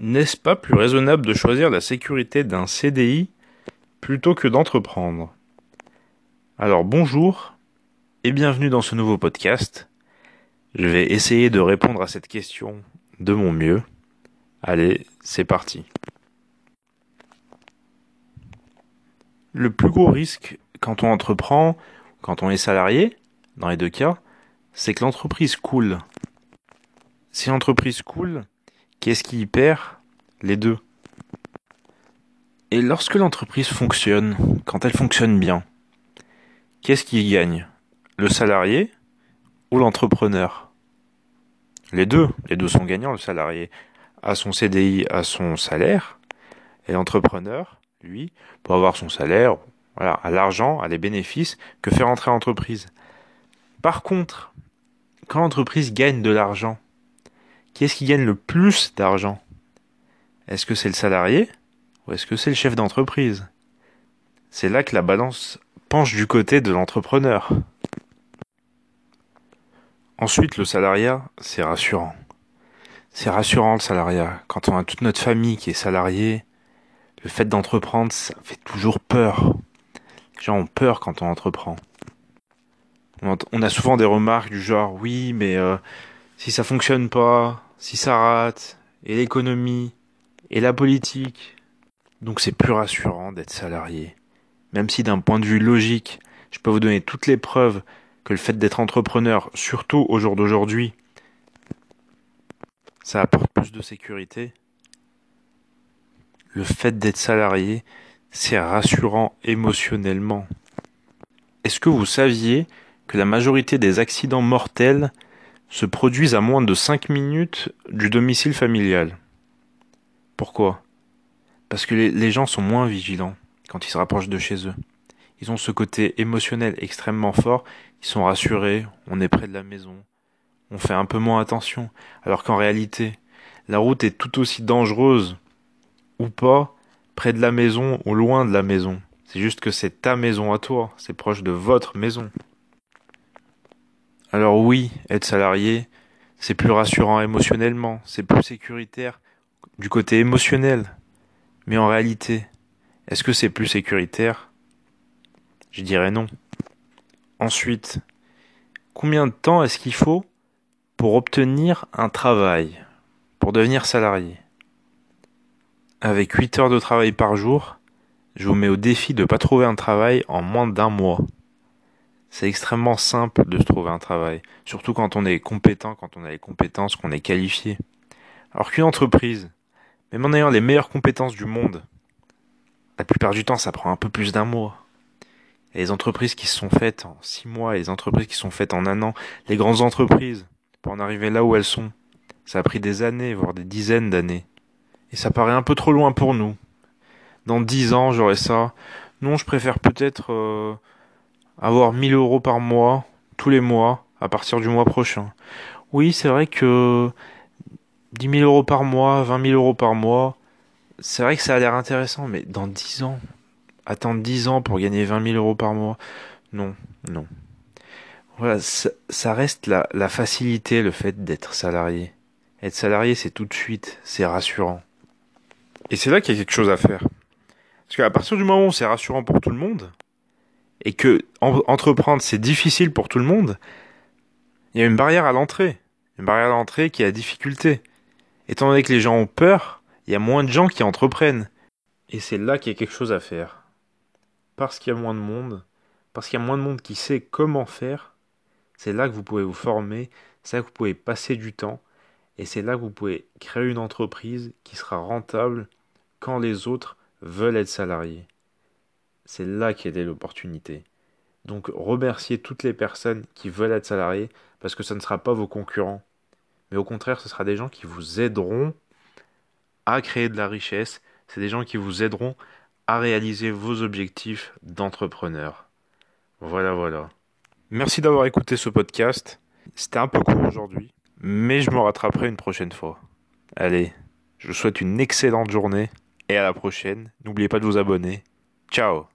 N'est-ce pas plus raisonnable de choisir la sécurité d'un CDI plutôt que d'entreprendre? Alors bonjour et bienvenue dans ce nouveau podcast. Je vais essayer de répondre à cette question de mon mieux. Allez, c'est parti. Le plus gros risque quand on entreprend, quand on est salarié, dans les deux cas, c'est que l'entreprise coule. Si l'entreprise coule, Qu'est-ce qui y perd? Les deux. Et lorsque l'entreprise fonctionne, quand elle fonctionne bien, qu'est-ce qui y gagne? Le salarié ou l'entrepreneur? Les deux. Les deux sont gagnants. Le salarié a son CDI, a son salaire, et l'entrepreneur, lui, pour avoir son salaire, voilà, a l'argent, a les bénéfices que fait rentrer l'entreprise. Par contre, quand l'entreprise gagne de l'argent, qui est-ce qui gagne le plus d'argent? Est-ce que c'est le salarié ou est-ce que c'est le chef d'entreprise? C'est là que la balance penche du côté de l'entrepreneur. Ensuite, le salariat, c'est rassurant. C'est rassurant le salariat. Quand on a toute notre famille qui est salariée, le fait d'entreprendre, ça fait toujours peur. Les gens ont peur quand on entreprend. On a souvent des remarques du genre oui, mais euh, si ça fonctionne pas, si ça rate, et l'économie, et la politique. Donc c'est plus rassurant d'être salarié. Même si d'un point de vue logique, je peux vous donner toutes les preuves que le fait d'être entrepreneur, surtout au jour d'aujourd'hui, ça apporte plus de sécurité. Le fait d'être salarié, c'est rassurant émotionnellement. Est-ce que vous saviez que la majorité des accidents mortels se produisent à moins de 5 minutes du domicile familial. Pourquoi? Parce que les, gens sont moins vigilants quand ils se rapprochent de chez eux. Ils ont ce côté émotionnel extrêmement fort, ils sont rassurés, on est près de la maison, on fait un peu moins attention, alors qu'en réalité, la route est tout aussi dangereuse ou pas près de la maison ou loin de la maison. C'est juste que c'est ta maison à toi, c'est proche de votre maison. Alors oui, être salarié, c'est plus rassurant émotionnellement, c'est plus sécuritaire du côté émotionnel. Mais en réalité, est-ce que c'est plus sécuritaire? Je dirais non. Ensuite, combien de temps est-ce qu'il faut pour obtenir un travail, pour devenir salarié? Avec 8 heures de travail par jour, je vous mets au défi de ne pas trouver un travail en moins d'un mois c'est extrêmement simple de se trouver un travail, surtout quand on est compétent, quand on a les compétences, qu'on est qualifié. Alors qu'une entreprise, même en ayant les meilleures compétences du monde, la plupart du temps ça prend un peu plus d'un mois. Et les entreprises qui se sont faites en six mois, les entreprises qui sont faites en un an, les grandes entreprises, pour en arriver là où elles sont, ça a pris des années, voire des dizaines d'années. Et ça paraît un peu trop loin pour nous. Dans dix ans, j'aurai ça. Non, je préfère peut-être euh, avoir 1000 euros par mois, tous les mois, à partir du mois prochain. Oui, c'est vrai que 10 000 euros par mois, 20 000 euros par mois, c'est vrai que ça a l'air intéressant, mais dans 10 ans, attendre 10 ans pour gagner 20 000 euros par mois, non, non. Voilà, ça, reste la, la facilité, le fait d'être salarié. Être salarié, c'est tout de suite, c'est rassurant. Et c'est là qu'il y a quelque chose à faire. Parce qu'à partir du moment où c'est rassurant pour tout le monde, et que entreprendre c'est difficile pour tout le monde, il y a une barrière à l'entrée. Une barrière à l'entrée qui est la difficulté. Étant donné que les gens ont peur, il y a moins de gens qui entreprennent. Et c'est là qu'il y a quelque chose à faire. Parce qu'il y a moins de monde, parce qu'il y a moins de monde qui sait comment faire, c'est là que vous pouvez vous former, c'est là que vous pouvez passer du temps, et c'est là que vous pouvez créer une entreprise qui sera rentable quand les autres veulent être salariés. C'est là qu'est l'opportunité. Donc remerciez toutes les personnes qui veulent être salariés parce que ce ne sera pas vos concurrents. Mais au contraire, ce sera des gens qui vous aideront à créer de la richesse. C'est des gens qui vous aideront à réaliser vos objectifs d'entrepreneur. Voilà, voilà. Merci d'avoir écouté ce podcast. C'était un peu court aujourd'hui, mais je me rattraperai une prochaine fois. Allez, je vous souhaite une excellente journée et à la prochaine. N'oubliez pas de vous abonner. Ciao